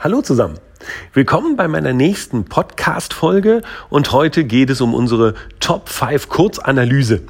Hallo zusammen. Willkommen bei meiner nächsten Podcast-Folge und heute geht es um unsere Top 5 Kurzanalyse.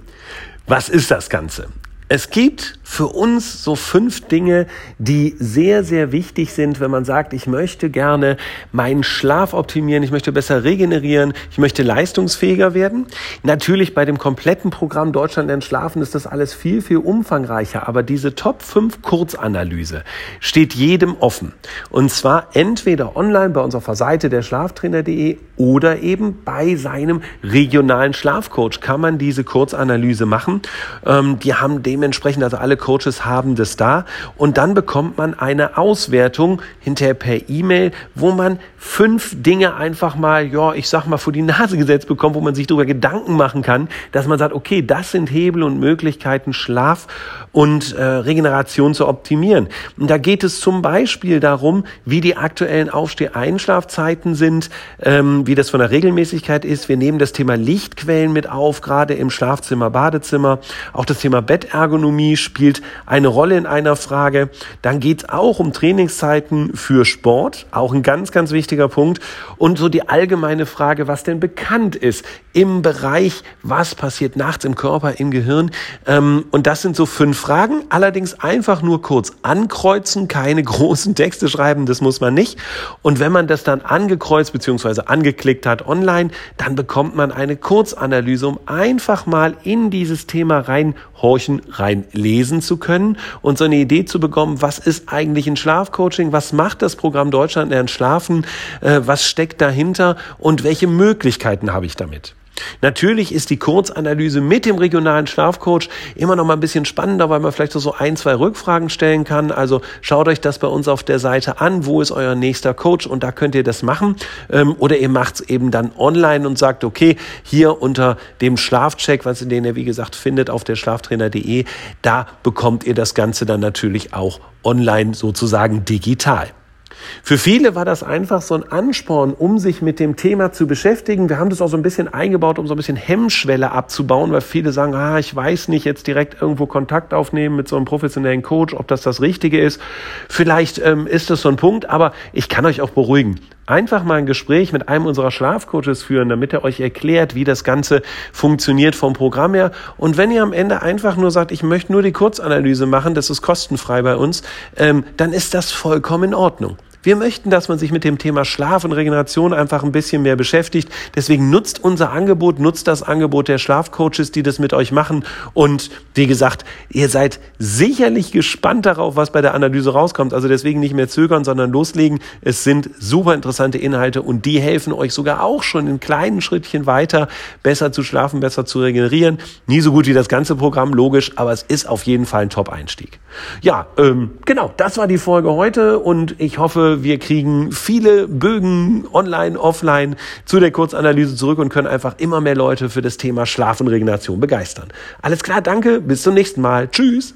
Was ist das Ganze? Es gibt für uns so fünf Dinge, die sehr, sehr wichtig sind, wenn man sagt, ich möchte gerne meinen Schlaf optimieren, ich möchte besser regenerieren, ich möchte leistungsfähiger werden. Natürlich bei dem kompletten Programm Deutschland lernt schlafen ist das alles viel, viel umfangreicher, aber diese Top 5 Kurzanalyse steht jedem offen. Und zwar entweder online bei unserer Seite der Schlaftrainer.de oder eben bei seinem regionalen Schlafcoach kann man diese Kurzanalyse machen. Ähm, die haben dementsprechend, also alle Coaches haben das da und dann bekommt man eine Auswertung hinterher per E-Mail, wo man fünf Dinge einfach mal, ja, ich sag mal, vor die Nase gesetzt bekommt, wo man sich darüber Gedanken machen kann, dass man sagt, okay, das sind Hebel und Möglichkeiten, Schlaf und äh, Regeneration zu optimieren. Und da geht es zum Beispiel darum, wie die aktuellen Aufsteh-Einschlafzeiten sind, ähm, wie das von der Regelmäßigkeit ist. Wir nehmen das Thema Lichtquellen mit auf, gerade im Schlafzimmer, Badezimmer. Auch das Thema Bettergonomie spielt eine Rolle in einer Frage. Dann geht es auch um Trainingszeiten für Sport, auch ein ganz, ganz wichtiger Punkt. Und so die allgemeine Frage, was denn bekannt ist im Bereich, was passiert nachts im Körper, im Gehirn. Ähm, und das sind so fünf Fragen. Allerdings einfach nur kurz ankreuzen, keine großen Texte schreiben, das muss man nicht. Und wenn man das dann angekreuzt bzw. angeklickt hat online, dann bekommt man eine Kurzanalyse, um einfach mal in dieses Thema reinhorchen, reinlesen zu können und so eine Idee zu bekommen, was ist eigentlich ein Schlafcoaching, was macht das Programm Deutschland lernt schlafen, äh, was steckt dahinter und welche Möglichkeiten habe ich damit. Natürlich ist die Kurzanalyse mit dem regionalen Schlafcoach immer noch mal ein bisschen spannender, weil man vielleicht so ein, zwei Rückfragen stellen kann. Also schaut euch das bei uns auf der Seite an. Wo ist euer nächster Coach? Und da könnt ihr das machen. Ähm, oder ihr macht es eben dann online und sagt, okay, hier unter dem Schlafcheck, was den ihr wie gesagt findet auf der schlaftrainer.de, da bekommt ihr das Ganze dann natürlich auch online sozusagen digital. Für viele war das einfach so ein Ansporn, um sich mit dem Thema zu beschäftigen. Wir haben das auch so ein bisschen eingebaut, um so ein bisschen Hemmschwelle abzubauen, weil viele sagen, ah, ich weiß nicht, jetzt direkt irgendwo Kontakt aufnehmen mit so einem professionellen Coach, ob das das Richtige ist. Vielleicht ähm, ist das so ein Punkt, aber ich kann euch auch beruhigen. Einfach mal ein Gespräch mit einem unserer Schlafcoaches führen, damit er euch erklärt, wie das Ganze funktioniert vom Programm her. Und wenn ihr am Ende einfach nur sagt, ich möchte nur die Kurzanalyse machen, das ist kostenfrei bei uns, ähm, dann ist das vollkommen in Ordnung. Wir möchten, dass man sich mit dem Thema Schlaf und Regeneration einfach ein bisschen mehr beschäftigt. Deswegen nutzt unser Angebot, nutzt das Angebot der Schlafcoaches, die das mit euch machen. Und wie gesagt, ihr seid sicherlich gespannt darauf, was bei der Analyse rauskommt. Also deswegen nicht mehr zögern, sondern loslegen. Es sind super interessante Inhalte und die helfen euch sogar auch schon in kleinen Schrittchen weiter, besser zu schlafen, besser zu regenerieren. Nie so gut wie das ganze Programm, logisch, aber es ist auf jeden Fall ein Top-Einstieg. Ja, ähm, genau, das war die Folge heute und ich wir kriegen viele Bögen online, offline zu der Kurzanalyse zurück und können einfach immer mehr Leute für das Thema Schlaf und Regeneration begeistern. Alles klar, danke, bis zum nächsten Mal. Tschüss.